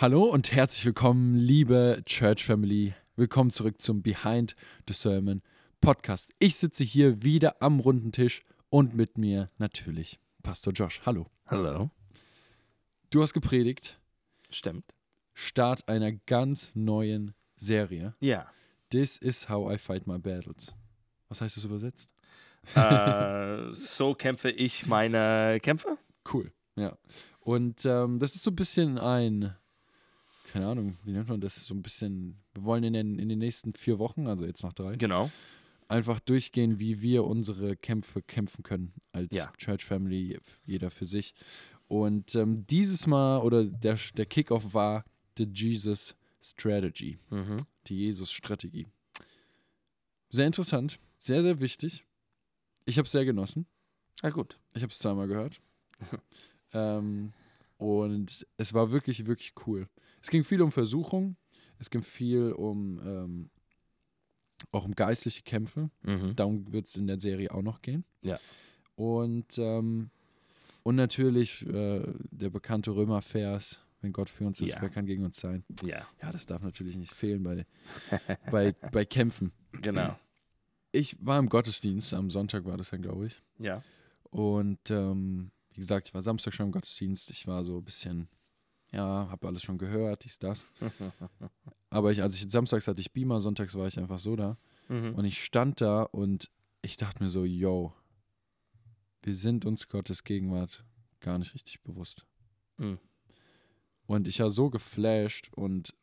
Hallo und herzlich willkommen, liebe Church Family. Willkommen zurück zum Behind the Sermon Podcast. Ich sitze hier wieder am runden Tisch und mit mir natürlich Pastor Josh. Hallo. Hallo. Du hast gepredigt. Stimmt. Start einer ganz neuen Serie. Ja. This is how I fight my battles. Was heißt das übersetzt? äh, so kämpfe ich meine Kämpfe. Cool, ja. Und ähm, das ist so ein bisschen ein, keine Ahnung, wie nennt man das? So ein bisschen, wir wollen in den, in den nächsten vier Wochen, also jetzt noch drei, Genau. einfach durchgehen, wie wir unsere Kämpfe kämpfen können als Ja. Church Family, jeder für sich. Und ähm, dieses Mal, oder der, der Kickoff war The Jesus Strategy, Mhm. die Jesus-Strategie. Sehr interessant, sehr, sehr wichtig. Ich habe es sehr genossen. Na gut. Ich habe es zweimal gehört. ähm, und es war wirklich, wirklich cool. Es ging viel um Versuchung. Es ging viel um ähm, auch um geistliche Kämpfe. Mhm. Darum wird es in der Serie auch noch gehen. Ja. Und, ähm, und natürlich äh, der bekannte Römervers, wenn Gott für uns ist, Ja. wer kann gegen uns sein? Ja, Ja, das darf natürlich nicht fehlen bei, bei, bei Kämpfen. genau. Ich war im Gottesdienst, am Sonntag war das dann, glaube ich. Ja. Und ähm, wie gesagt, ich war Samstag schon im Gottesdienst. Ich war so ein bisschen, ja, habe alles schon gehört, dies, das. Aber ich, als ich samstags hatte ich Beamer, sonntags war ich einfach so da. Mhm. Und ich stand da und ich dachte mir so, yo, wir sind uns Gottes Gegenwart gar nicht richtig bewusst. Mhm. Und ich war so geflasht und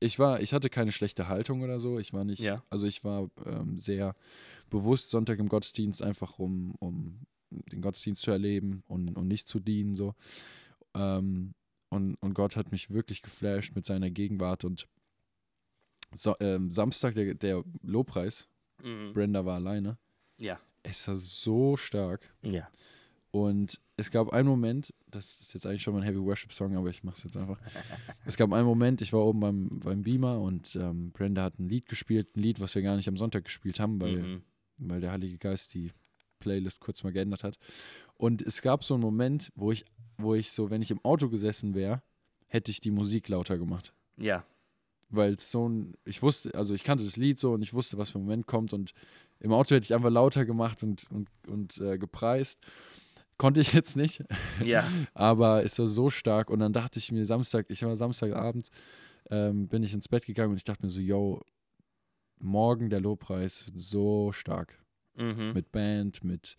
ich war, ich hatte keine schlechte Haltung oder so. Ich war nicht, Ja. also ich war ähm, sehr bewusst Sonntag im Gottesdienst, einfach um, um den Gottesdienst zu erleben und, und nicht zu dienen. So. Ähm, und, und Gott hat mich wirklich geflasht mit seiner Gegenwart. Und so, ähm, Samstag, der, der Lobpreis, Mhm. Brenda war alleine. Ja. Es war so stark. Ja. Und es gab einen Moment, das ist jetzt eigentlich schon mein Heavy Worship Song, aber ich mache es jetzt einfach. es gab einen Moment, ich war oben beim, beim Beamer und ähm, Brenda hat ein Lied gespielt, ein Lied, was wir gar nicht am Sonntag gespielt haben, weil, Mhm. weil der Heilige Geist die Playlist kurz mal geändert hat. Und es gab so einen Moment, wo ich, wo ich so, wenn ich im Auto gesessen wäre, hätte ich die Musik lauter gemacht. Ja. Weil es so ein, ich wusste, also ich kannte das Lied so und ich wusste, was für ein Moment kommt und im Auto hätte ich einfach lauter gemacht und, und, und äh, gepreist. Konnte ich jetzt nicht, Ja. aber es war so stark und dann dachte ich mir Samstag, ich war Samstagabend, ähm, bin ich ins Bett gegangen und ich dachte mir so, yo, morgen der Lobpreis so stark Mhm. mit Band, mit,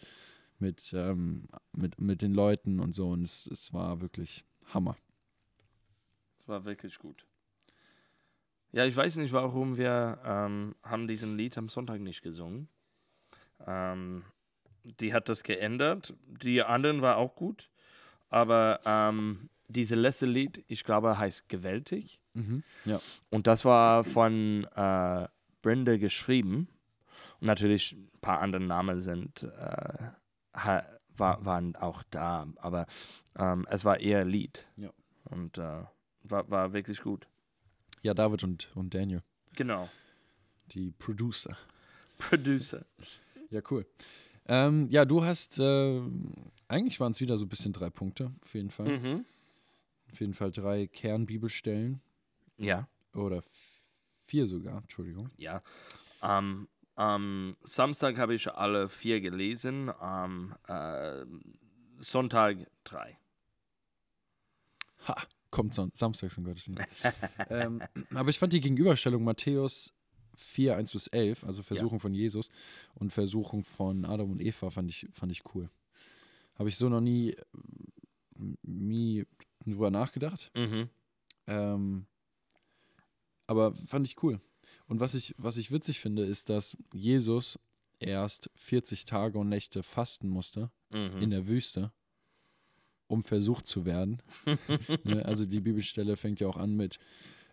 mit, ähm, mit, mit den Leuten und so und es, es war wirklich Hammer. Das war wirklich gut. Ja, ich weiß nicht, warum wir ähm, haben diesen Lied am Sonntag nicht gesungen. Ähm, die hat das geändert. Die anderen war auch gut. Aber ähm, diese letzte Lied, ich glaube, heißt Gewältig. Mhm. Ja. Und das war von äh, Brenda geschrieben. Natürlich ein paar andere Namen sind, äh, war, waren auch da. Aber ähm, es war eher Lied. Ja. Und äh, war, war wirklich gut. Ja, David und, und Daniel, Genau. die Producer. Producer. Ja, cool. Ähm, ja, du hast, äh, eigentlich waren es wieder so ein bisschen drei Punkte, auf jeden Fall. Mhm. Auf jeden Fall drei Kernbibelstellen Ja, oder vier sogar, Entschuldigung. ja. Am am Samstag habe ich alle vier gelesen, am äh, Sonntag drei. Ha, kommt son samstags im Gottesdienst. ähm, aber ich fand die Gegenüberstellung Matthäus 4, 1 bis 11, also Versuchung von Jesus und Versuchung von Adam und Eva, fand ich, fand ich cool. Habe ich so noch nie, nie drüber nachgedacht. Mhm. Ähm, aber fand ich cool. Und was ich, was ich witzig finde, ist, dass Jesus erst 40 Tage und Nächte fasten musste Mhm. in der Wüste, um versucht zu werden. ne? Also die Bibelstelle fängt ja auch an mit,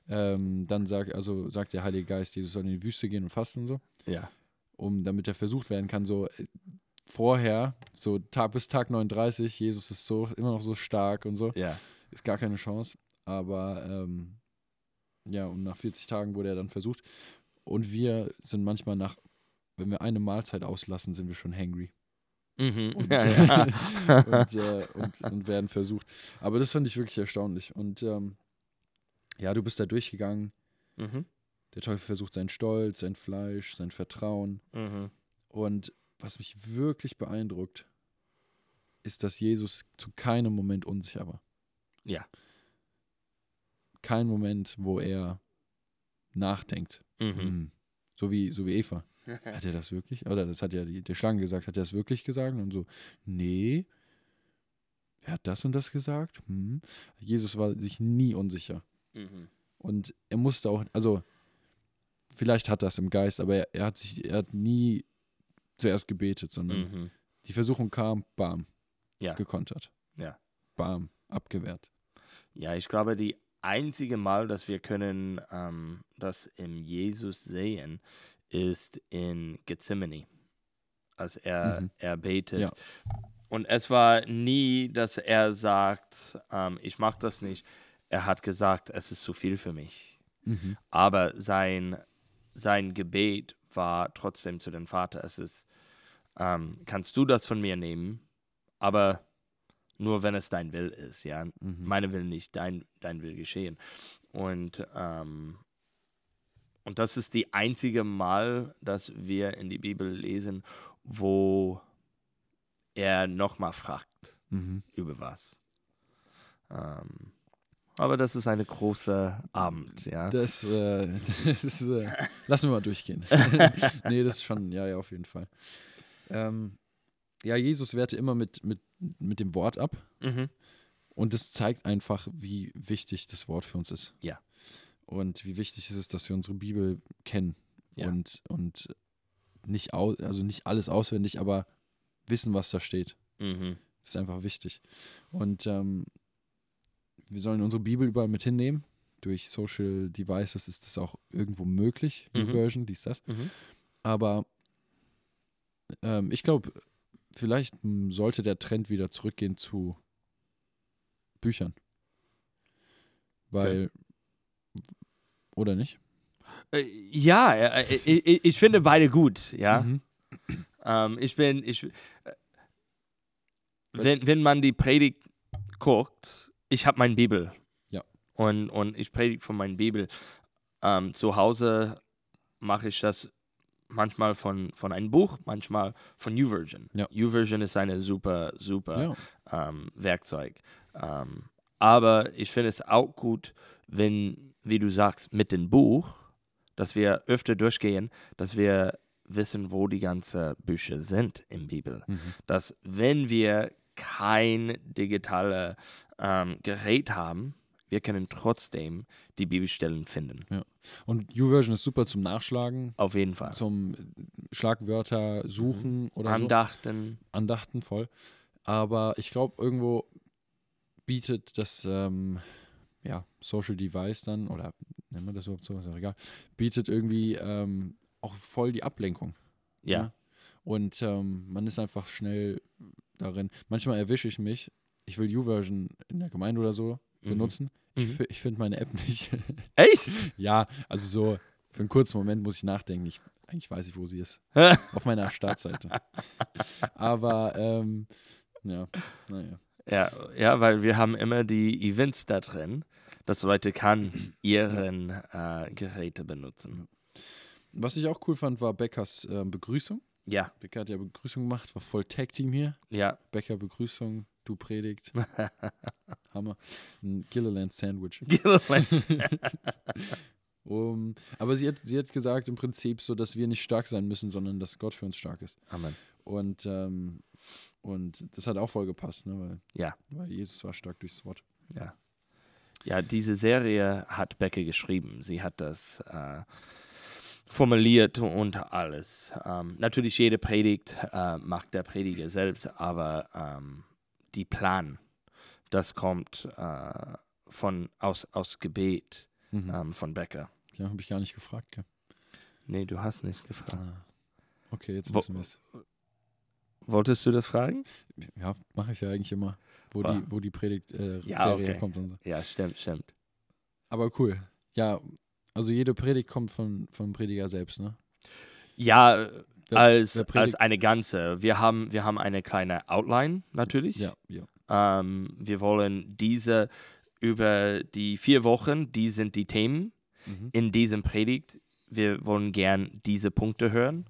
ähm, dann sagt, also sagt der Heilige Geist, Jesus soll in die Wüste gehen und fasten und so, ja. um damit er versucht werden kann, so äh, vorher, so Tag bis Tag 39, Jesus ist so immer noch so stark und so. Ja. Ist gar keine Chance. Aber ähm, ja, und nach 40 Tagen wurde er dann versucht. Und wir sind manchmal nach, wenn wir eine Mahlzeit auslassen, sind wir schon hangry. Mhm. Und, ja, ja. und, äh, und, und werden versucht. Aber das fand ich wirklich erstaunlich. Und ähm, ja, du bist da durchgegangen. Mhm. Der Teufel versucht seinen Stolz, sein Fleisch, sein Vertrauen. Mhm. Und was mich wirklich beeindruckt, ist, dass Jesus zu keinem Moment unsicher war. Ja. Kein Moment, wo er nachdenkt. Mhm. Hm. So wie, so wie Eva. Hat er das wirklich? Oder das hat ja die, der Schlange gesagt. Hat er das wirklich gesagt? Und so, nee. Er hat das und das gesagt. Hm. Jesus war sich nie unsicher. Mhm. Und er musste auch, also vielleicht hat das im Geist, aber er, er hat sich, er hat nie zuerst gebetet, sondern Mhm. die Versuchung kam, bam, Ja. gekontert. Ja. Bam, abgewehrt. Ja, ich glaube, die einzige Mal, dass wir können ähm, das im Jesus sehen, ist in Gethsemane, als er, Mhm. er betet. Ja. Und es war nie, dass er sagt, ähm, ich mache das nicht. Er hat gesagt, es ist zu viel für mich. Mhm. Aber sein, sein Gebet war trotzdem zu dem Vater, es ist, ähm, kannst du das von mir nehmen, aber nur wenn es dein Will ist, ja. Mhm. Meine Will nicht, dein, dein Will geschehen. Und, ähm, und das ist die einzige Mal, dass wir in die Bibel lesen, wo er nochmal fragt Mhm. über was. Ähm, aber das ist eine große Abend, ja. Das, äh, das äh, lassen wir mal durchgehen. nee, das ist schon, ja, ja, auf jeden Fall. Ähm, ja, Jesus wehrte immer mit, mit, mit dem Wort ab. Mhm. Und das zeigt einfach, wie wichtig das Wort für uns ist. Ja. Und wie wichtig es ist, dass wir unsere Bibel kennen. Ja. Und, und nicht, au also nicht alles auswendig, aber wissen, was da steht. Mhm. Das ist einfach wichtig. Und ähm, wir sollen unsere Bibel überall mit hinnehmen. Durch Social Devices ist das auch irgendwo möglich. Mhm. Version, dies, das. Mhm. Aber ähm, ich glaube, vielleicht m, sollte der Trend wieder zurückgehen zu Büchern. Weil, oder nicht? Äh, ja, äh, äh, ich, ich finde beide gut, ja. Mhm. Ähm, ich bin, ich, wenn, wenn man die Predigt guckt, ich habe meine Bibel. Ja. Und, und ich predige von meiner Bibel. Ähm, zu Hause mache ich das manchmal von, von einem Buch, manchmal von YouVersion. Ja. YouVersion ist eine super, super Ja. ähm, Werkzeug. Ähm, aber ich finde es auch gut, wenn, wie du sagst, mit dem Buch, dass wir öfter durchgehen, dass wir wissen, wo die ganzen Bücher sind in Bibel. Mhm. Dass wenn wir kein digitales ähm, Gerät haben, wir können trotzdem die Bibelstellen finden. Und YouVersion ist super zum Nachschlagen, Auf jeden Fall. zum Schlagwörter suchen oder so. Andachten. Andachten voll. Aber ich glaube, irgendwo bietet das ähm, ja, Social Device dann, oder nennen wir das überhaupt so, ist auch egal, bietet irgendwie ähm, auch voll die Ablenkung. Ja. ne? Und ähm, man ist einfach schnell darin. Manchmal erwische ich mich, ich will YouVersion in der Gemeinde oder so Mhm. Benutzen. Ich, Mhm. fi- ich finde meine App nicht. Echt? ja, also so für einen kurzen Moment muss ich nachdenken. Ich, eigentlich weiß ich, wo sie ist. Auf meiner Startseite. Aber ähm, ja, naja. Ja, ja, weil wir haben immer die Events da drin, dass Leute kann ihren äh, Geräte benutzen. Was ich auch cool fand, war Beckers äh, Begrüßung. Ja, Becker hat ja Begrüßung gemacht, war voll Tag-Team hier. ja. Becker Begrüßung, du Predigt. Hammer. Ein Gilliland Sandwich. Um, aber sie hat, sie hat gesagt im Prinzip so, dass wir nicht stark sein müssen, sondern dass Gott für uns stark ist. Amen. Und, ähm, und das hat auch voll gepasst, ne? weil, Ja. weil Jesus war stark durchs Wort. Ja. Ja, diese Serie hat Becke geschrieben. Sie hat das äh, formuliert und alles. Ähm, natürlich, jede Predigt äh, macht der Prediger selbst, aber ähm, die Plan, das kommt äh, von, aus, aus Gebet Mhm. ähm, von Becker. Ja, habe ich gar nicht gefragt. Gell? Nee, du hast nicht gefragt. Ah. Okay, jetzt wissen wir es. Wolltest du das fragen? Ja, mache ich ja eigentlich immer, wo Ah. die, wo die Predigt-Serie äh, Ja, okay. herkommt und so. Ja, stimmt, stimmt. Aber cool. Ja, also jede Predigt kommt von, vom Prediger selbst, ne? Ja, als, als eine ganze. Wir haben, wir haben eine kleine Outline natürlich. Ja, ja. Ähm, wir wollen diese über die vier Wochen, die sind die Themen Mhm. in diesem Predigt. Wir wollen gern diese Punkte hören.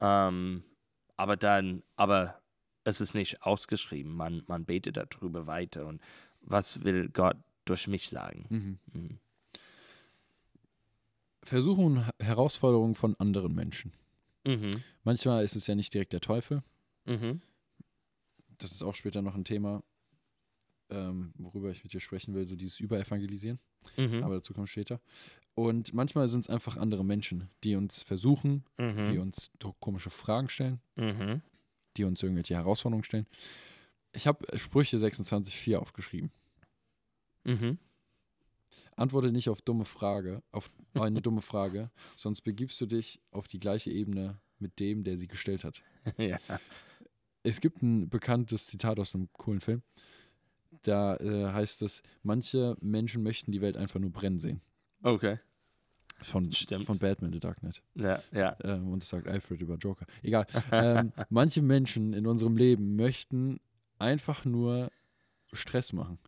Ähm, aber dann, aber es ist nicht ausgeschrieben. Man, man betet darüber weiter. Und was will Gott durch mich sagen? Mhm. Mhm. Versuchungen und Herausforderungen von anderen Menschen. Mhm. Manchmal ist es ja nicht direkt der Teufel. Mhm. Das ist auch später noch ein Thema, ähm, worüber ich mit dir sprechen will, so dieses Überevangelisieren. Mhm. Aber dazu kommt später. Und manchmal sind es einfach andere Menschen, die uns versuchen, die Mhm. uns do- komische Fragen stellen, Mhm. die uns irgendwelche Herausforderungen stellen. Ich habe Sprüche 26,4 aufgeschrieben. Mhm. Antworte nicht auf dumme Frage, auf eine dumme Frage, sonst begibst du dich auf die gleiche Ebene mit dem, der sie gestellt hat. ja. Es gibt ein bekanntes Zitat aus einem coolen Film. Da äh, heißt es, manche Menschen möchten die Welt einfach nur brennen sehen. Okay. Von, Stimmt. von Batman, The Dark Knight. Ja, ja. Ähm, und das sagt Alfred über Joker. Egal. ähm, manche Menschen in unserem Leben möchten einfach nur Stress machen.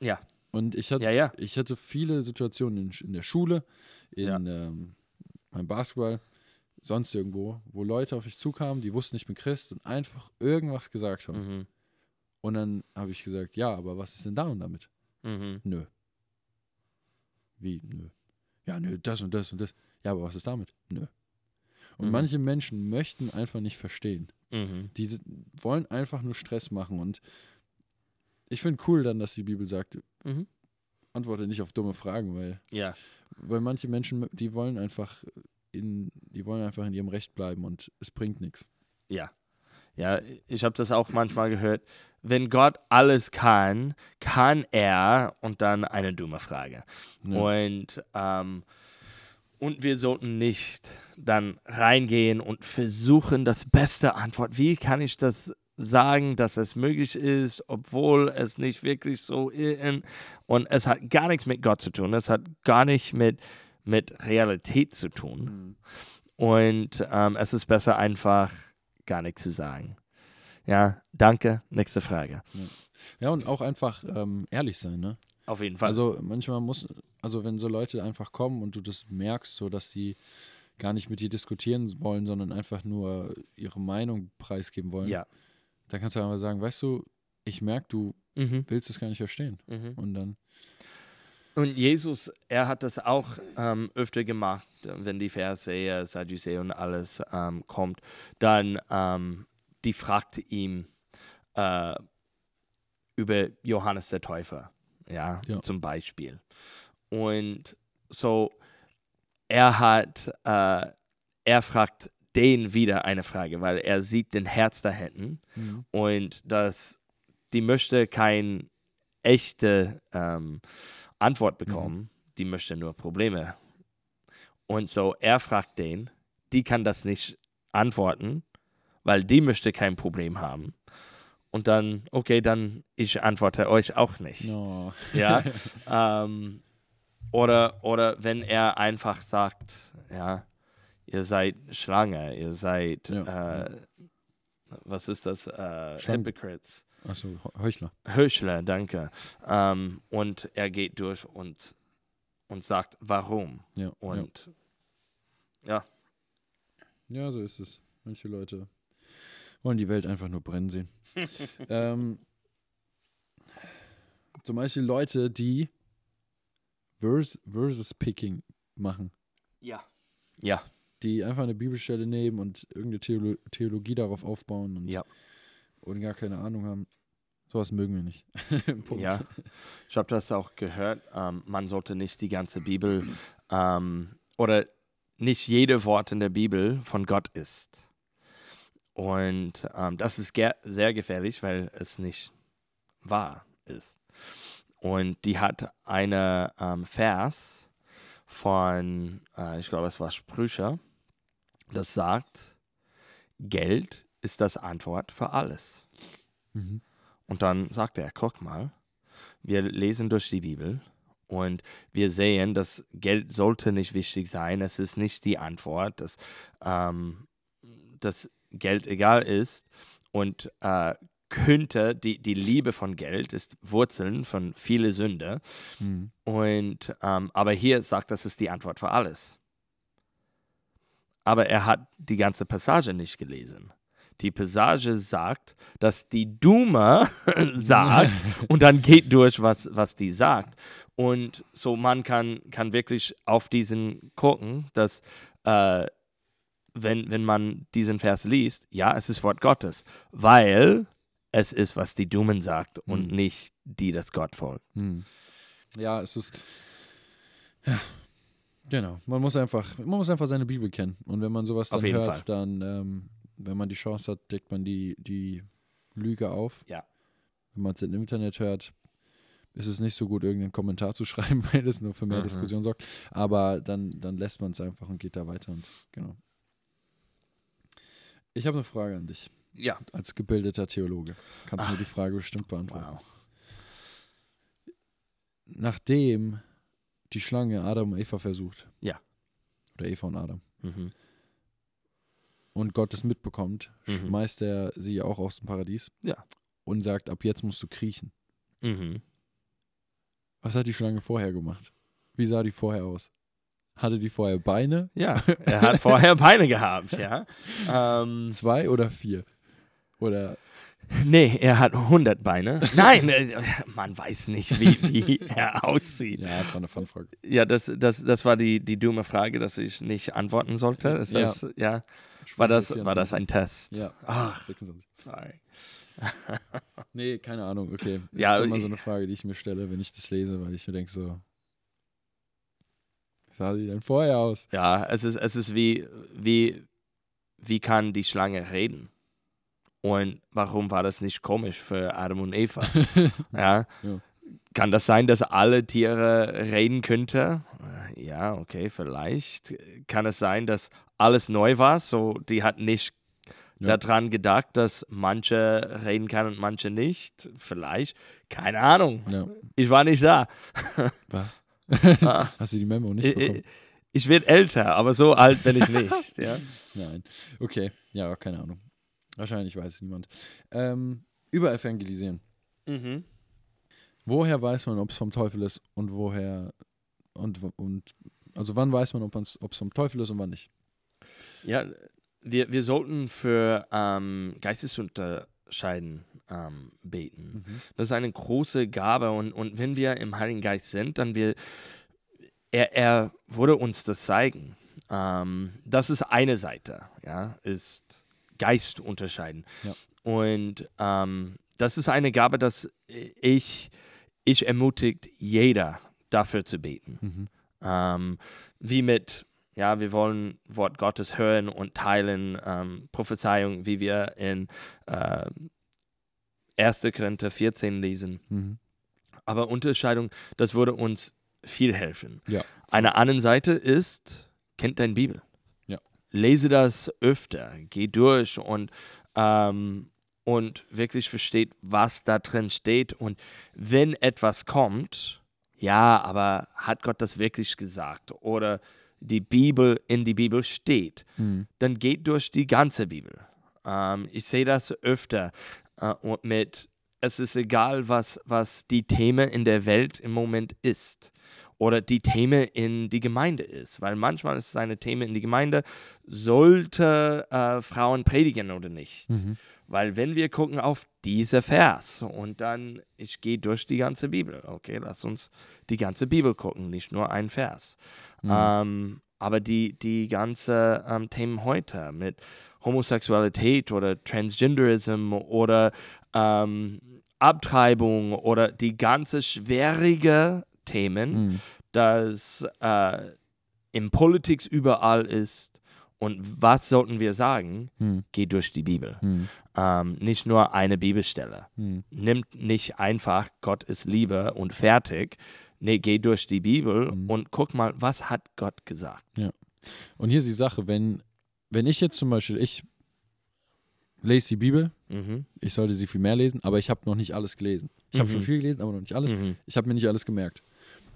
Ja. Und ich hatte, Ja, ja. ich hatte viele Situationen in, in der Schule, in Ja. ähm, beim Basketball, sonst irgendwo, wo Leute auf mich zukamen, die wussten, ich bin Christ und einfach irgendwas gesagt haben. Mhm. Und dann habe ich gesagt, ja, aber was ist denn da und damit? Mhm. Nö. Wie? Nö. Ja, nö, das und das und das. Ja, aber was ist damit? Nö. Und Mhm. manche Menschen möchten einfach nicht verstehen. Mhm. Die wollen einfach nur Stress machen. Und ich finde cool dann, dass die Bibel sagt, Mhm. antworte nicht auf dumme Fragen, weil, Ja. weil manche Menschen, die wollen einfach in, die wollen einfach in ihrem Recht bleiben und es bringt nichts. Ja. Ja, ich habe das auch manchmal gehört. Wenn Gott alles kann, kann er und dann eine dumme Frage. Und, ähm, und wir sollten nicht dann reingehen und versuchen, das beste Antwort. Wie kann ich das sagen, dass es möglich ist, obwohl es nicht wirklich so ist? Und es hat gar nichts mit Gott zu tun. Es hat gar nicht mit, mit Realität zu tun. Mhm. Und ähm, es ist besser, einfach gar nichts zu sagen. Ja, danke. Nächste Frage. Ja, und auch einfach ähm, ehrlich sein, ne? Auf jeden Fall. Also manchmal muss, also wenn so Leute einfach kommen und du das merkst, so dass sie gar nicht mit dir diskutieren wollen, sondern einfach nur ihre Meinung preisgeben wollen, ja. Dann kannst du einfach sagen, weißt du, ich merke, du Mhm. willst es gar nicht verstehen. Mhm. Und dann, Und Jesus, er hat das auch ähm, öfter gemacht, wenn die Pharisäer, Sadduzäer und alles ähm, kommt, dann ähm, die fragte ihm äh, über Johannes der Täufer, ja, Ja. zum Beispiel. Und so, er hat, äh, er fragt den wieder eine Frage, weil er sieht den Herz da hinten und dass die möchte kein echte ähm, Antwort bekommen, die möchte nur Probleme. Und so er fragt den, die kann das nicht antworten, weil die möchte kein Problem haben. Und dann, okay, dann ich antworte euch auch nicht. no. Ja. ähm, oder, oder wenn er einfach sagt, ja, ihr seid Schlange, ihr seid, Ja. äh, was ist das? Äh. Hypocrites. Achso, Heuchler. Heuchler, danke. Ähm, und er geht durch und, und sagt, warum. Ja, ja. Und ja, ja, so ist es. Manche Leute wollen die Welt einfach nur brennen sehen. ähm, zum Beispiel Leute, die Vers Versus Picking machen. ja. Ja, die einfach eine Bibelstelle nehmen und irgendeine Theolo Theologie darauf aufbauen und, Ja. und gar keine Ahnung haben. Sowas mögen wir nicht. Ja. Ich habe das auch gehört. Ähm, man sollte nicht die ganze Bibel ähm, oder nicht jede Wort in der Bibel von Gott ist. Und ähm, das ist ge sehr gefährlich, weil es nicht wahr ist. Und die hat eine ähm, Vers von, äh, ich glaube, es war Sprüche, das sagt, Geld ist das Antwort für alles. Mhm. Und dann sagt er, guck mal, wir lesen durch die Bibel und wir sehen, dass Geld sollte nicht wichtig sein. Es ist nicht die Antwort, dass, ähm, dass Geld egal ist. Und äh, könnte, die, die Liebe von Geld ist Wurzeln von viele Sünde. Mhm. Und ähm, aber hier sagt, das ist die Antwort für alles. Aber er hat die ganze Passage nicht gelesen. Die Passage sagt, dass die Duma sagt und dann geht durch, was, was die sagt. Und so man kann, kann wirklich auf diesen gucken, dass äh, wenn, wenn man diesen Vers liest, ja, es ist Wort Gottes, weil es ist, was die Dumen sagt und Mhm. nicht die, das Gott folgt. Hm. Ja, es ist. Ja. Genau. Man muss einfach, man muss einfach seine Bibel kennen. Und wenn man sowas dann hört, Fall. dann, ähm, wenn man die Chance hat, deckt man die, die Lüge auf. Ja. Wenn man es im Internet hört, ist es nicht so gut, irgendeinen Kommentar zu schreiben, weil das nur für mehr Mhm. Diskussion sorgt. Aber dann, dann lässt man es einfach und geht da weiter und genau. Ich habe eine Frage an dich, Ja. als gebildeter Theologe. Kannst du mir die Frage bestimmt beantworten? Wow. nachdem die Schlange Adam und Eva versucht. Ja. Oder Eva und Adam. Mhm. Und Gott es mitbekommt, Mhm. schmeißt er sie auch aus dem Paradies. Ja. Und sagt, ab jetzt musst du kriechen. Mhm. Was hat die Schlange vorher gemacht? Wie sah die vorher aus? Hatte die vorher Beine? Ja, er hat vorher Beine gehabt, ja. Ähm, Zwei oder vier? Oder nee, er hat 100 Beine. Nein, äh, man weiß nicht, wie, wie er aussieht. ja, das war eine Fanfrage. Ja, das, das, das war die, die dumme Frage, dass ich nicht antworten sollte. Ist das, ja. War das, war das ein Test? Ja. Ach, 26. sorry. Nee, keine Ahnung, okay. Das Ja, ist immer so eine Frage, die ich mir stelle, wenn ich das lese, weil ich mir denke so, wie sah sie denn vorher aus? Ja, es ist, es ist wie, wie, wie kann die Schlange reden? Und warum war das nicht komisch für Adam und Eva? ja. Ja. Kann das sein, dass alle Tiere reden könnte? Ja, okay, vielleicht. Kann es sein, dass alles neu war, so die hat nicht Ja. daran gedacht, dass manche reden kann und manche nicht? Vielleicht. Keine Ahnung. Ja. Ich war nicht da. Was? Ah, Hast du die Memo nicht ich bekommen? ich werde älter, aber so alt bin ich nicht. ja. Nein. Okay, ja, keine Ahnung. Wahrscheinlich weiß es niemand. Ähm, über Evangelisieren. Mhm. Woher weiß man, ob es vom Teufel ist und woher und, und also wann weiß man, ob es vom Teufel ist und wann nicht? Ja, wir, wir sollten für ähm, Geistesunterscheiden ähm, beten. Das ist eine große Gabe und, und wenn wir im Heiligen Geist sind, dann wir, er, er würde uns das zeigen. Ähm, das ist eine Seite, ja, ist Geist unterscheiden. Ja. Und ähm, das ist eine Gabe, dass ich, ich ermutigt jeder dafür zu beten. Mhm. Ähm, wie mit, ja, wir wollen Wort Gottes hören und teilen, ähm, Prophezeiung, wie wir in äh, 1. Korinther 14 lesen. Mhm. Aber Unterscheidung, das würde uns viel helfen. Ja. Eine andere Seite ist, kennt deine Bibel. Lese das öfter, geh durch und, ähm, und wirklich versteht, was da drin steht. Und wenn etwas kommt, ja, aber hat Gott das wirklich gesagt? Oder die Bibel in die Bibel steht, Mhm. dann geht durch die ganze Bibel. Ähm, ich sehe das öfter äh, und mit, es ist egal, was, was die Themen in der Welt im Moment ist oder die Themen in die Gemeinde ist, weil manchmal ist es eine Thema in die Gemeinde, sollte äh, Frauen predigen oder nicht. Mhm. Weil wenn wir gucken auf diese Vers und dann, ich gehe durch die ganze Bibel, okay, lass uns die ganze Bibel gucken, nicht nur ein Vers. Mhm. Ähm, aber die, die ganze ähm, Themen heute mit Homosexualität oder Transgenderism oder ähm, Abtreibung oder die ganze schwierige Themen, Mhm. das äh, in Politik überall ist. Und was sollten wir sagen? Mhm. Geh durch die Bibel. Mhm. Ähm, nicht nur eine Bibelstelle. Mhm. Nimmt nicht einfach Gott ist Liebe und fertig. Nee, geh durch die Bibel Mhm. und guck mal, was hat Gott gesagt. Und hier ist die Sache, wenn, wenn ich jetzt zum Beispiel, ich lese die Bibel, Mhm. ich sollte sie viel mehr lesen, aber ich habe noch nicht alles gelesen. Ich habe Mhm. schon viel gelesen, aber noch nicht alles. Mhm. Ich habe mir nicht alles gemerkt.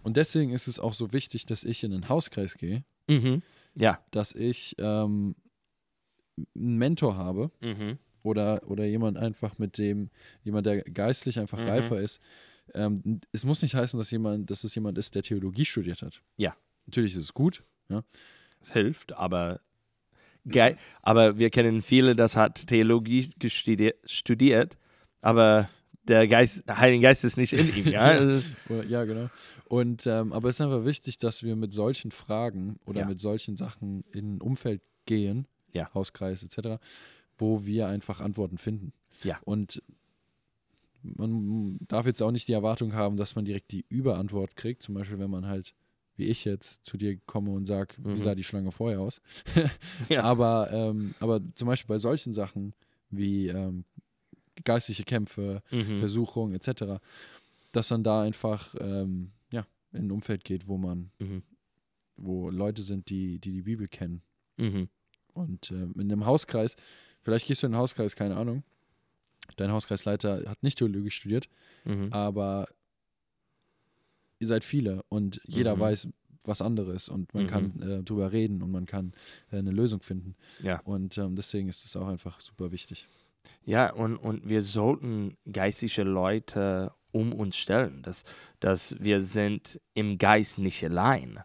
Und deswegen ist es auch so wichtig, dass ich in einen Hauskreis gehe, Mhm. Ja. dass ich ähm, einen Mentor habe, Mhm. oder, oder jemand einfach mit dem, jemand, der geistlich einfach Mhm. reifer ist. Ähm, es muss nicht heißen, dass jemand, dass es jemand ist, der Theologie studiert hat. Ja. Natürlich ist es gut. Es hilft, aber, ge aber wir kennen viele, das hat Theologie studiert, aber der Geist, der Heilige Geist ist nicht in ihm. Ja? Ja, genau. Und ähm, aber es ist einfach wichtig, dass wir mit solchen Fragen oder Ja. mit solchen Sachen in ein Umfeld gehen, Ja. Hauskreis etc., wo wir einfach Antworten finden. Ja. Und man darf jetzt auch nicht die Erwartung haben, dass man direkt die Überantwort kriegt. Zum Beispiel, wenn man halt, wie ich jetzt, zu dir komme und sage, Mhm. wie sah die Schlange vorher aus? Ja. aber, ähm, aber zum Beispiel bei solchen Sachen wie ähm, geistliche Kämpfe, Mhm. Versuchung etc., dass man da einfach ähm, ja, in ein Umfeld geht, wo man, Mhm. wo Leute sind, die die, die Bibel kennen. Mhm. Und ähm, in einem Hauskreis, vielleicht gehst du in einen Hauskreis, keine Ahnung. Dein Hauskreisleiter hat nicht Theologie studiert, Mhm. aber ihr seid viele und jeder Mhm. weiß was anderes und man Mhm. kann äh, drüber reden und man kann äh, eine Lösung finden. Ja. Und ähm, deswegen ist es auch einfach super wichtig. Ja, und, und wir sollten geistliche Leute um uns stellen, dass, dass wir sind im Geist nicht allein.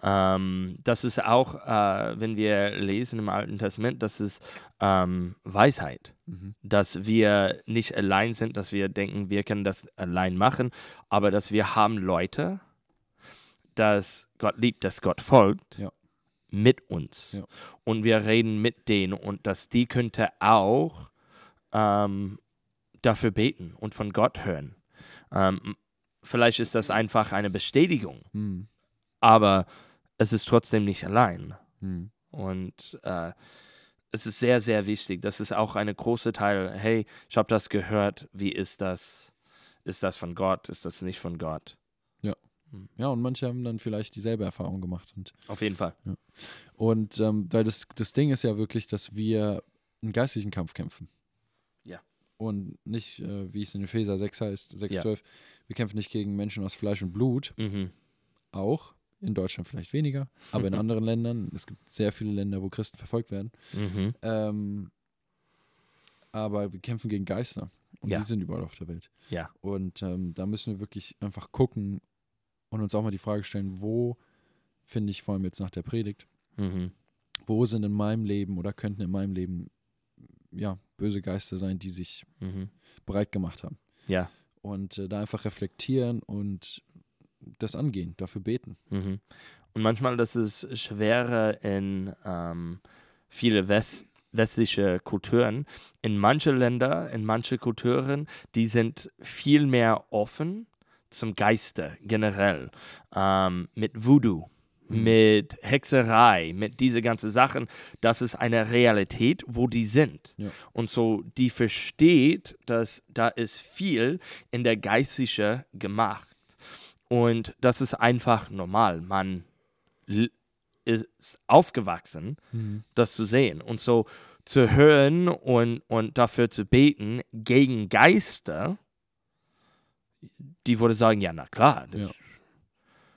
Ähm, das ist auch, äh, wenn wir lesen im Alten Testament, das ist ähm, Weisheit, Mhm. dass wir nicht allein sind, dass wir denken, wir können das allein machen, aber dass wir haben Leute, dass Gott liebt, dass Gott folgt Ja. mit uns. Ja. Und wir reden mit denen und dass die könnte auch ähm, dafür beten und von Gott hören. Ähm, vielleicht ist das einfach eine Bestätigung, Mhm. aber es ist trotzdem nicht allein. Mhm. Und äh, es ist sehr, sehr wichtig. Das ist auch eine große Teil. Hey, ich habe das gehört. Wie ist das? Ist das von Gott? Ist das nicht von Gott? Ja, und manche haben dann vielleicht dieselbe Erfahrung gemacht. Und Auf jeden Fall. Und ähm, weil das, das Ding ist ja wirklich, dass wir einen geistlichen Kampf kämpfen. Und nicht, äh, wie es in Epheser 6 heißt, 6, Ja. 12, wir kämpfen nicht gegen Menschen aus Fleisch und Blut, Mhm. auch. In Deutschland vielleicht weniger, aber in anderen Ländern, es gibt sehr viele Länder, wo Christen verfolgt werden. Mhm. Ähm, aber wir kämpfen gegen Geister. Und Ja. die sind überall auf der Welt. Ja. Und ähm, da müssen wir wirklich einfach gucken und uns auch mal die Frage stellen, wo finde ich vor allem jetzt nach der Predigt, Mhm. wo sind in meinem Leben oder könnten in meinem Leben ja böse Geister sein, die sich Mhm. bereit gemacht haben. Ja. Und äh, da einfach reflektieren und das angehen, dafür beten. Mhm. Und manchmal das ist schwerer in ähm, viele West westliche Kulturen. In manche Länder, in manche Kulturen, die sind viel mehr offen zum Geiste generell. Ähm, mit Voodoo. Mit Hexerei, mit diese ganzen Sachen. Das ist eine Realität, wo die sind. Ja. Und so, die versteht, dass da ist viel in der Geistliche gemacht. Und das ist einfach normal. Man ist aufgewachsen, das zu sehen. Und so zu hören und, und dafür zu beten gegen Geister, die würde sagen, ja, na klar. das- Ja.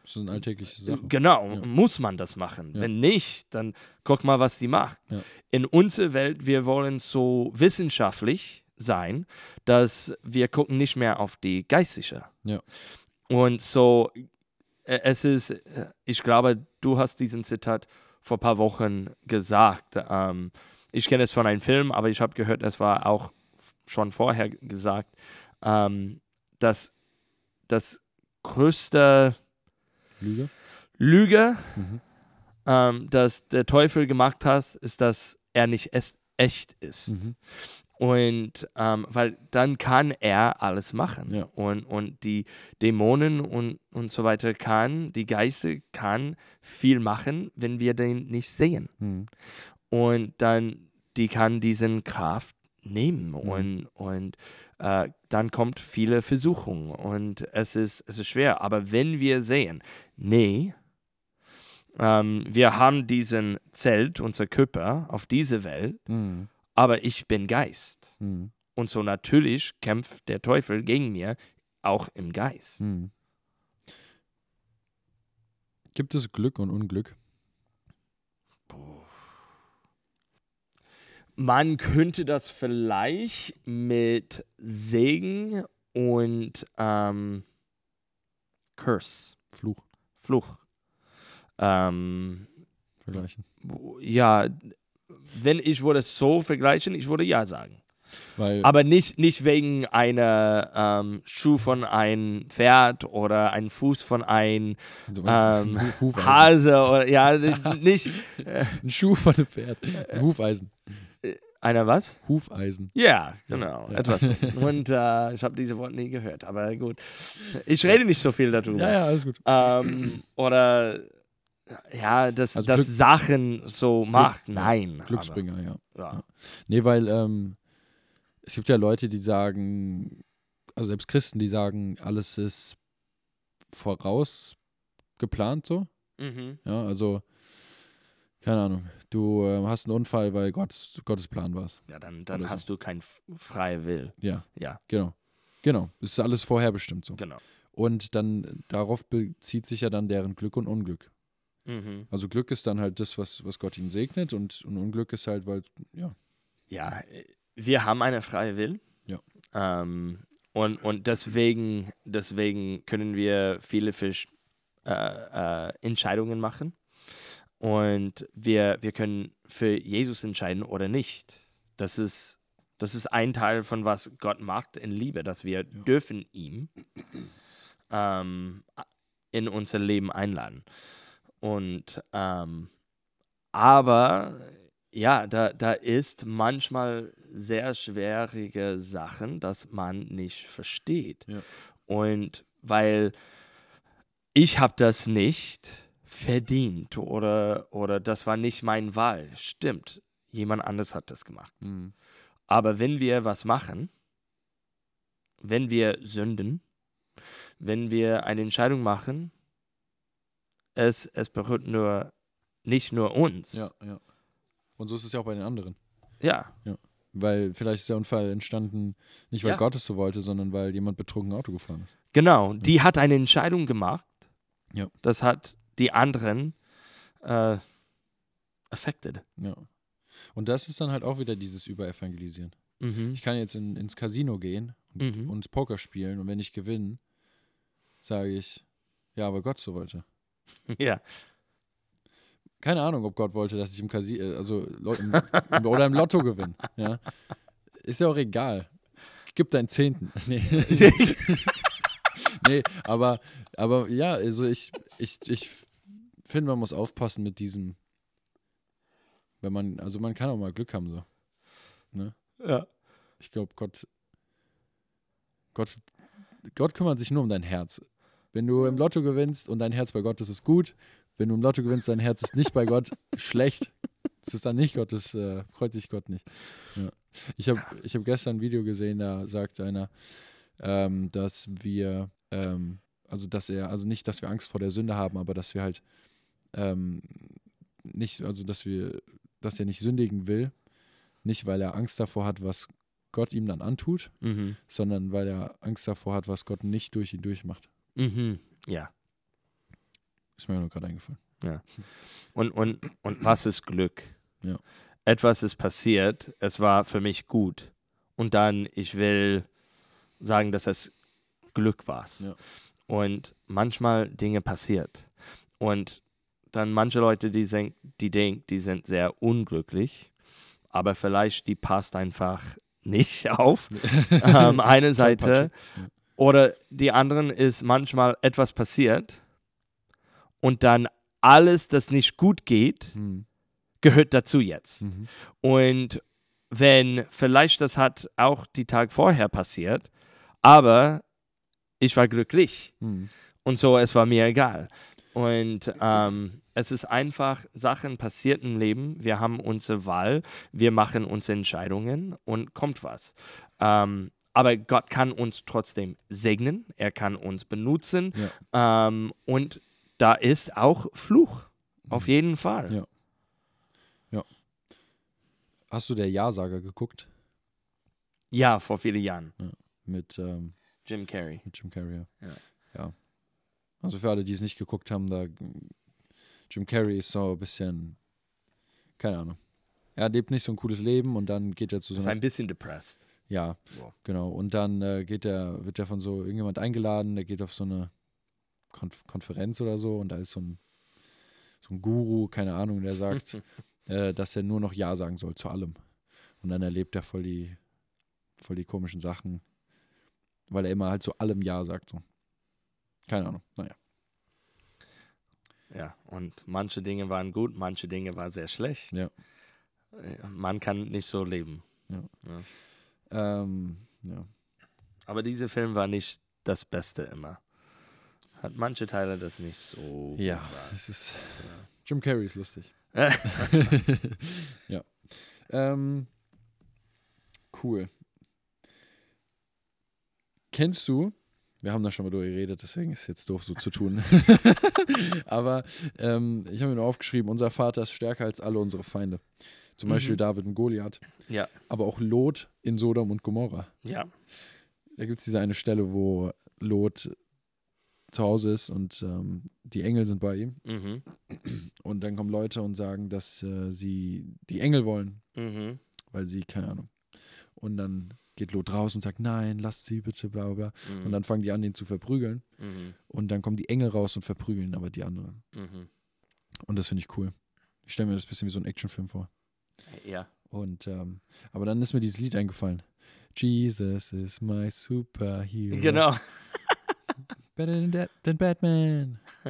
Das sind alltägliche Sachen. Genau, Ja. muss man das machen. Ja. Wenn nicht, dann guck mal, was die macht. Ja. In unserer Welt, wir wollen so wissenschaftlich sein, dass wir gucken nicht mehr auf die geistliche. Ja. Und so, äh, es ist, äh, ich glaube, du hast diesen Zitat vor ein paar Wochen gesagt. Ähm, ich kenne es von einem Film, aber ich habe gehört, es war auch schon vorher gesagt, ähm, dass das größte Lüge? Lüge, Mhm. ähm, dass der Teufel gemacht hat, ist, dass er nicht echt ist. Mhm. Und ähm, weil dann kann er alles machen. Ja. Und, und die Dämonen und, und so weiter kann, die Geister kann viel machen, wenn wir den nicht sehen. Mhm. Und dann, die kann diesen Kraft nehmen und, und äh, dann kommt viele Versuchung und es ist, es ist schwer. Aber wenn wir sehen, nee, ähm, wir haben diesen Zelt, unser Körper auf diese Welt, Mhm. aber ich bin Geist. Mhm. Und so natürlich kämpft der Teufel gegen mir, auch im Geist. Mhm. Gibt es Glück und Unglück? Man könnte das vielleicht mit Segen und ähm, Curse, Fluch Fluch. Ähm, vergleichen. ja, wenn ich würde so vergleichen, ich würde ja sagen. Weil, Aber nicht, nicht wegen einer ähm, Schuh von einem Pferd oder ein Fuß von einem ähm, Hufeisen. Hase oder ja, nicht Ein Schuh von einem Pferd. Ein Hufeisen. Einer was? Hufeisen. Ja, genau, Ja. etwas. Und äh, ich habe diese Worte nie gehört, aber gut. Ich rede nicht so viel darüber. Ja, ja, alles gut. Ähm, oder ja, dass, Also dass Glück- Sachen so macht. ja. Nein. Glücksbringer, ja. Aber, ja. Nee, weil ähm, es gibt ja Leute, die sagen, also selbst Christen, die sagen, alles ist voraus geplant so. Mhm. Ja, also, keine Ahnung, du ähm, hast einen Unfall, weil Gott, Gottes Plan war es. ja, dann, dann Oder so. hast du kein f- freie Will. Ja, Ja, genau. Genau. Es ist alles vorherbestimmt so. genau. Und dann darauf bezieht sich ja dann deren Glück und Unglück. Mhm. Also Glück ist dann halt das, was, was Gott ihnen segnet und, und Unglück ist halt, weil, ja. Ja, äh, wir haben eine freie Will. Ja. Ähm, und, und deswegen, deswegen können wir viele Fisch, äh, äh, Entscheidungen machen. Und wir, wir können für Jesus entscheiden oder nicht. Das ist, das ist ein Teil von was Gott macht in Liebe, dass wir dürfen ihm ähm, in unser Leben einladen. Und ähm, aber ja, da, da ist manchmal sehr schwierige Sachen, dass man nicht versteht. Ja. Und weil ich habe das nicht verdient oder, oder das war nicht mein Wahl. Stimmt, jemand anders hat das gemacht. Mhm. Aber wenn wir was machen, wenn wir sünden, wenn wir eine Entscheidung machen, es, es berührt nur nicht nur uns. Ja, ja. Und so ist es ja auch bei den anderen. Ja, Weil vielleicht ist der Unfall entstanden, nicht weil Ja. Gott es so wollte, sondern weil jemand betrunken Auto gefahren ist. genau. Die hat eine Entscheidung gemacht. Ja. Das hat die anderen äh, affected. Ja. Und das ist dann halt auch wieder dieses Überevangelisieren. Mhm. Ich kann jetzt in, ins Casino gehen und, Mhm. und Poker spielen und wenn ich gewinne, sage ich, ja, aber Gott so wollte. Ja. Keine Ahnung, ob Gott wollte, dass ich im Casino, also Lo- im, im, oder im Lotto gewinne. Ja. Ist ja auch egal. Gib deinen Zehnten. Nee. nee, aber, aber ja, also ich, ich, ich finde, man muss aufpassen mit diesem, wenn man, also man kann auch mal Glück haben so. Ne? ja. Ich glaube, Gott, Gott, Gott kümmert sich nur um dein Herz. Wenn du im Lotto gewinnst und dein Herz bei Gott ist, ist gut. Wenn du im Lotto gewinnst, dein Herz ist nicht bei Gott, schlecht. Es ist dann nicht Gottes, äh, freut sich Gott nicht. Ja. Ich habe ich hab gestern ein Video gesehen, da sagt einer, ähm, dass wir, ähm, also dass er, also nicht, dass wir Angst vor der Sünde haben, aber dass wir halt ähm, nicht, also dass wir, dass er nicht sündigen will, nicht weil er Angst davor hat, was Gott ihm dann antut, Mhm. sondern weil er Angst davor hat, was Gott nicht durch ihn durchmacht. Mhm. Ja. Ist mir nur gerade eingefallen. Und, und, und was ist Glück? Ja. Etwas ist passiert, es war für mich gut. Und dann, ich will sagen, dass es Glück war. Ja. Und manchmal Dinge passiert. Und dann manche Leute, die, denk, die denken, die sind sehr unglücklich, aber vielleicht die passt einfach nicht auf. ähm, eine Seite. Oder die anderen ist manchmal etwas passiert und dann alles, das nicht gut geht, Hm. gehört dazu jetzt. Mhm. Und wenn vielleicht das hat auch die Tag vorher passiert, aber ich war glücklich Hm. und so, es war mir egal. Und ähm, es ist einfach, Sachen passiert im Leben, wir haben unsere Wahl, wir machen unsere Entscheidungen und kommt was. Ähm, aber Gott kann uns trotzdem segnen, er kann uns benutzen ähm, und da ist auch Fluch, auf jeden Fall. Ja. Hast du der Ja-Sager geguckt? Ja, vor vielen Jahren. Mit, ähm, Jim Carrey. mit Jim Carrey. Ja. Ja. ja. Also für alle, die es nicht geguckt haben, da Jim Carrey ist so ein bisschen, keine Ahnung. er lebt nicht so ein cooles Leben und dann geht er zu so Ist einer, ein bisschen depressed. ja, Wow. genau. Und dann äh, geht er, wird er von so irgendjemand eingeladen, der geht auf so eine Konf Konferenz oder so und da ist so ein, so ein Guru, keine Ahnung, der sagt, äh, dass er nur noch Ja sagen soll zu allem. Und dann erlebt er voll die, voll die komischen Sachen, weil er immer halt zu allem Ja sagt. So. Keine Ahnung. Naja. Ja, und manche Dinge waren gut, manche Dinge waren sehr schlecht. Ja. Äh, Man kann nicht so leben. Ähm, ja. Aber dieser Film war nicht das Beste immer. Hat manche Teile das nicht so. Ja, war. es ist. Jim Carrey ist lustig. Ja. ja. Ähm, cool. Kennst du, wir haben da schon mal drüber geredet, deswegen ist es jetzt doof so zu tun. Aber ähm, ich habe mir nur aufgeschrieben, unser Vater ist stärker als alle unsere Feinde. Zum Mhm. Beispiel David und Goliath. Ja. Aber auch Lot in Sodom und Gomorra. ja. Da gibt es diese eine Stelle, wo Lot zu Hause ist und ähm, die Engel sind bei ihm. Mhm. Und dann kommen Leute und sagen, dass äh, sie die Engel wollen, Mhm. weil sie, keine Ahnung. Und dann geht Lot raus und sagt, nein, lasst sie bitte, bla bla. bla. Mhm. Und dann fangen die an, ihn zu verprügeln. Mhm. Und dann kommen die Engel raus und verprügeln aber die anderen. Mhm. Und das finde ich cool. Ich stelle mir das ein bisschen wie so ein Actionfilm vor. Ja. Und, ähm, aber dann ist mir dieses Lied eingefallen. Jesus is my superhero. Genau. Better than, that, than Batman.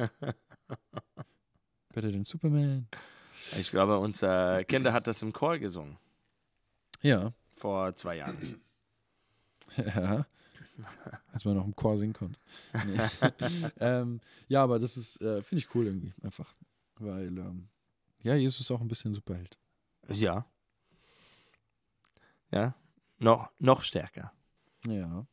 Better than Superman. Ich glaube, unser Kinder hat das im Chor gesungen. Ja. Vor zwei Jahren. Ja. Als man noch im Chor singen konnte. Nee. ähm, ja, aber das ist, äh, finde ich cool irgendwie, einfach. Weil, ähm, ja, Jesus ist auch ein bisschen Superheld. Ja. Ja. Noch, noch stärker. Ja.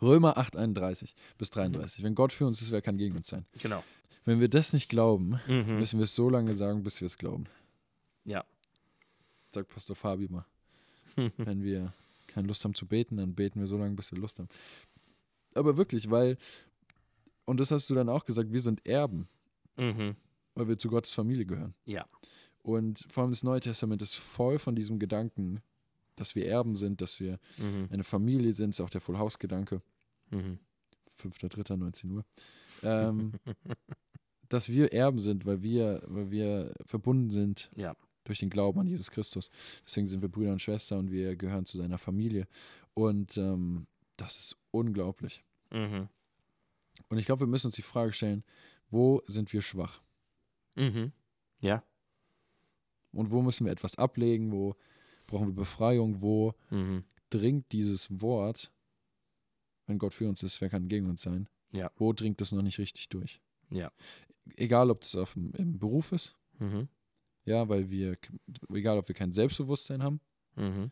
Römer 8, 31 bis 33. Wenn Gott für uns ist, wer kann gegen uns sein? Genau. Wenn wir das nicht glauben, Mhm. müssen wir es so lange sagen, bis wir es glauben. Ja. Sagt Pastor Fabi mal. Wenn wir keine Lust haben zu beten, dann beten wir so lange, bis wir Lust haben. Aber wirklich, weil, und das hast du dann auch gesagt, wir sind Erben, mhm. weil wir zu Gottes Familie gehören. Ja. Und vor allem das Neue Testament ist voll von diesem Gedanken, dass wir Erben sind, dass wir Mhm. eine Familie sind, ist auch der Full House Gedanke. Mhm. 5.3., 19 Uhr. Ähm, dass wir Erben sind, weil wir, weil wir verbunden sind Ja. Durch den Glauben an Jesus Christus. Deswegen sind wir Brüder und Schwester und wir gehören zu seiner Familie. Und ähm, das ist unglaublich. Mhm. Und ich glaube, wir müssen uns die Frage stellen, wo sind wir schwach? Mhm. Ja. Und wo müssen wir etwas ablegen? Wo brauchen wir Befreiung? Wo Mhm. dringt dieses Wort, wenn Gott für uns ist, wer kann gegen uns sein? Ja. Wo dringt das noch nicht richtig durch? Ja. Egal, ob das auf dem, im Beruf ist, Mhm. Ja, weil wir, egal, ob wir kein Selbstbewusstsein haben, Mhm.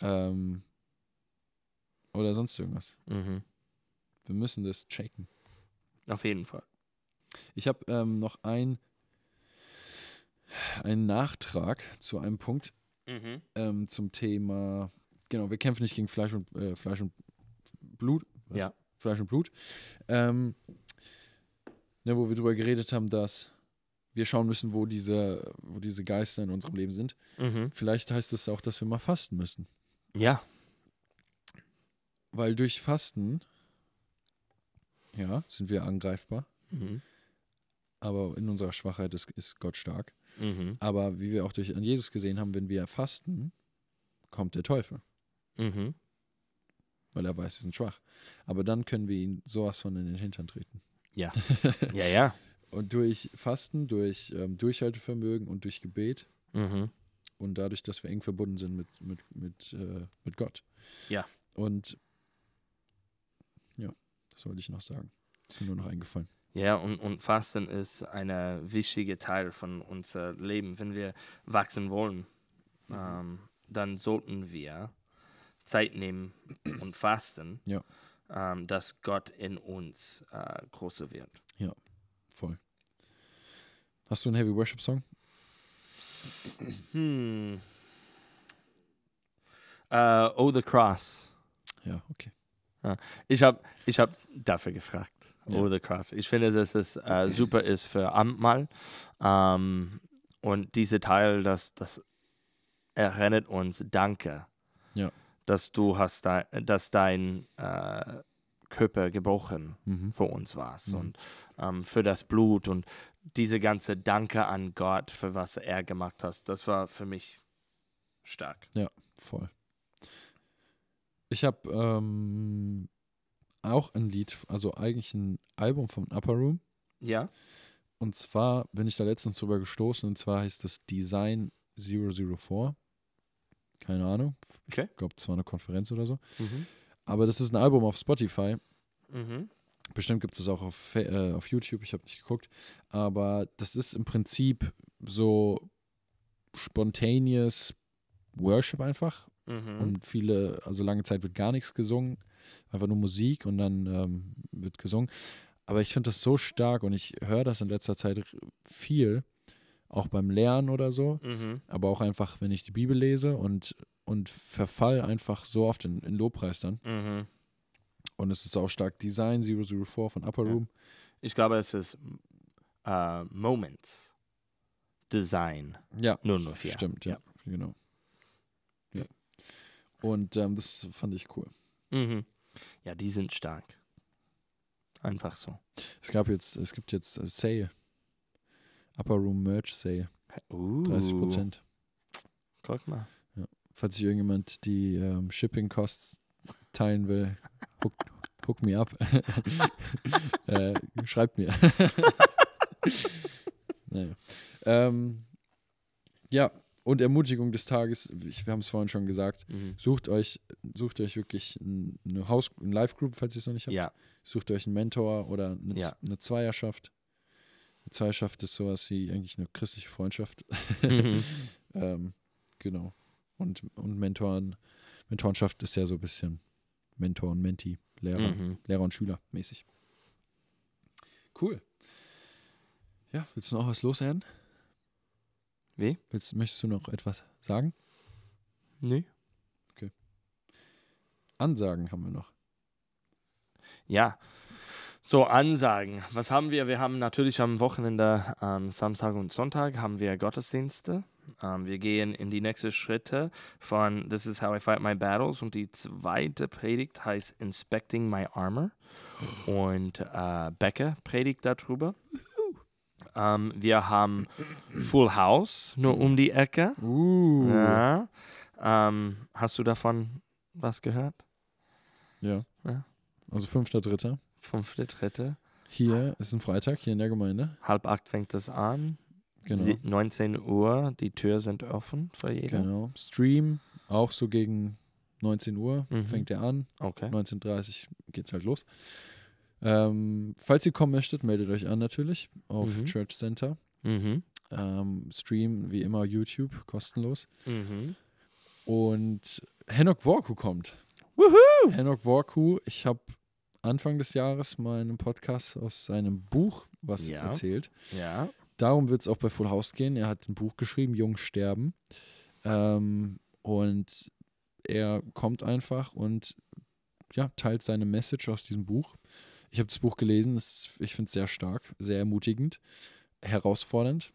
ähm, oder sonst irgendwas. Mhm. Wir müssen das checken. Auf jeden Fall. Ich habe ähm, noch ein, einen Nachtrag zu einem Punkt Mhm. ähm, zum Thema, genau, wir kämpfen nicht gegen Fleisch und, äh, Fleisch und Blut. Was? Ja. Fleisch und Blut. Ähm, ne, wo wir darüber geredet haben, dass wir schauen müssen, wo diese, wo diese Geister in unserem Leben sind. Mhm. Vielleicht heißt es auch, dass wir mal fasten müssen. Ja. Weil durch Fasten, ja, sind wir angreifbar. Mhm. Aber in unserer Schwachheit ist, ist Gott stark. Mhm. Aber wie wir auch durch an Jesus gesehen haben, wenn wir fasten, kommt der Teufel, Mhm. weil er weiß, wir sind schwach. Aber dann können wir ihn sowas von in den Hintern treten. Ja. Ja, ja. Und durch Fasten, durch ähm, Durchhaltevermögen und durch Gebet Mhm. und dadurch, dass wir eng verbunden sind mit, mit, mit, äh, mit Gott. Ja. Und ja, das wollte ich noch sagen. Ist mir nur noch eingefallen. Ja, und, und Fasten ist ein wichtiger Teil von unser Leben. Wenn wir wachsen wollen, ähm, dann sollten wir Zeit nehmen und fasten, Ja. ähm, dass Gott in uns äh, größer wird. Voll. Hast du einen Heavy Worship Song? Hm. Äh, oh, the Cross. Ja, okay. Ich habe ich hab dafür gefragt. Ja. Oh, the Cross. Ich finde, dass es äh, super ist für Amtmal. Ähm, und dieser Teil, dass, dass erinnert uns, danke, Ja. dass du hast, da, dass dein äh, Körper gebrochen Mhm. für uns warst Mhm. und ähm, für das Blut und diese ganze Danke an Gott für was er gemacht hat, das war für mich stark. Voll. Ich habe ähm, auch ein Lied, also eigentlich ein Album von Upper Room. Ja? Und zwar bin ich da letztens drüber gestoßen und zwar heißt das Design 004. Keine Ahnung. Okay. Ich glaube, es war eine Konferenz oder so. Mhm. Aber das ist ein Album auf Spotify. Mhm. Bestimmt gibt es das auch auf, äh, auf YouTube, ich habe nicht geguckt. Aber das ist im Prinzip so spontaneous Worship einfach. Mhm. Und viele, also lange Zeit wird gar nichts gesungen, einfach nur Musik und dann ähm, wird gesungen. Aber ich finde das so stark und ich höre das in letzter Zeit viel, auch beim Lernen oder so, Mhm. aber auch einfach, wenn ich die Bibel lese und, und verfall einfach so oft in, in Lobpreis dann. Mhm. Und es ist auch stark Design 004 von Upper. Room. Ich glaube, es ist äh, Moments Design Ja, 004. stimmt, ja, Ja. genau. Ja. Und ähm, das fand ich cool. Mhm. Ja, die sind stark. Einfach so. Es gab jetzt, es gibt jetzt äh, Sale. Upper Room Merch Sale. Uh, 30 Prozent. Guck mal. Falls sich irgendjemand die ähm, Shipping Costs teilen will, hook, hook me up. äh, schreibt mir. naja. Ähm, ja, und Ermutigung des Tages, ich, wir haben es vorhin schon gesagt, Mhm. sucht euch, sucht euch wirklich ein- eine Haus, eine Live-Group, falls ihr es noch nicht habt. Ja, Sucht euch einen Mentor oder eine, Ja. eine Zweierschaft. Eine Zweierschaft ist sowas wie eigentlich eine christliche Freundschaft. Mhm. ähm, genau. Und, und Mentoren, Mentorenschaft ist ja so ein bisschen Mentor und Menti, Lehrer, mhm. Lehrer und Schüler mäßig. Cool. Ja, willst du noch was loswerden? Wie? Willst, möchtest du noch etwas sagen? Nee. Ansagen haben wir noch. Ja. So, Ansagen. Was haben wir? Wir haben natürlich am Wochenende, ähm, Samstag und Sonntag, haben wir Gottesdienste. Ähm, wir gehen in die nächsten Schritte von This is how I fight my battles und die zweite Predigt heißt Inspecting my armor und äh, Becke predigt darüber. Ähm, wir haben Full House nur um die Ecke. Uh. Ja. Ähm, hast du davon was gehört? Ja. Ja. Also 5.3. Fünfte, dritte. Hier ist ein Freitag, hier in der Gemeinde. Halb acht fängt es an. Genau. Sie- 19 Uhr, die Tür sind offen für jeden. Genau. Stream, auch so gegen 19 Uhr Mhm. fängt er an. Okay. 19.30 geht's halt los. Ähm, falls ihr kommen möchtet, meldet euch an natürlich auf Mhm. Church Center. Mhm. Ähm, Stream wie immer YouTube, kostenlos. Mhm. Und Henok Worku kommt. Woohoo! Henok Worku, ich habe Anfang des Jahres einem Podcast aus seinem Buch was Ja. erzählt. Ja. Darum wird es auch bei Full House gehen. Er hat ein Buch geschrieben, Jung sterben. Ähm, und er kommt einfach und ja, teilt seine Message aus diesem Buch. Ich habe das Buch gelesen, es, ich finde es sehr stark, sehr ermutigend, herausfordernd.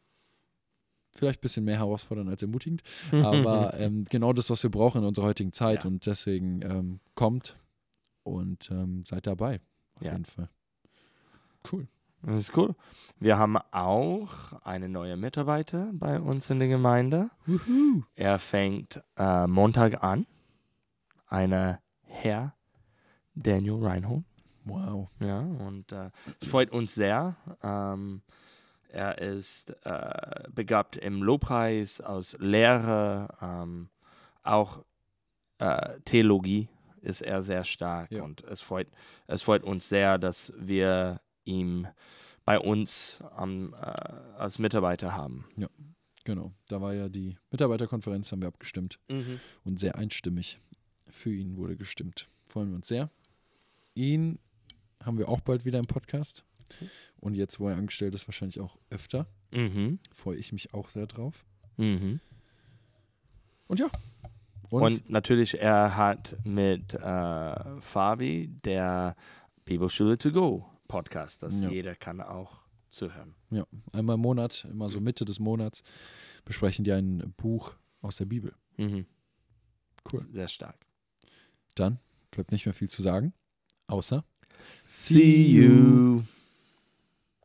Vielleicht ein bisschen mehr herausfordernd als ermutigend, aber ähm, genau das, was wir brauchen in unserer heutigen Zeit. Ja. Und deswegen ähm, kommt und ähm, seid dabei. Auf Ja. jeden Fall. Cool. Das ist cool. Wir haben auch eine neue Mitarbeiter bei uns in der Gemeinde. Er fängt äh, Montag an. Einer Herr Daniel Reinhold. Wow. Ja, und äh, es freut uns sehr. Ähm, er ist äh, begabt im Lobpreis, aus Lehre, ähm, auch äh, Theologie ist er sehr stark. Ja. Und es freut, es freut uns sehr, dass wir ihn bei uns am, äh, als Mitarbeiter haben. Genau. Da war ja die Mitarbeiterkonferenz, haben wir abgestimmt. und sehr einstimmig für ihn wurde gestimmt. Freuen wir uns sehr. Ihn haben wir auch bald wieder im Podcast. Und jetzt, wo er angestellt ist, wahrscheinlich auch öfter. Mhm. Freue ich mich auch sehr drauf. Mhm. Und ja. Und, Und, natürlich, er hat mit äh, Fabi der Bibelschule to go Podcast, das Ja. jeder kann auch zuhören. ja, einmal im Monat, immer so Mitte des Monats, besprechen die ein Buch aus der Bibel. Mhm. Cool. Sehr stark. Dann bleibt nicht mehr viel zu sagen, außer See you.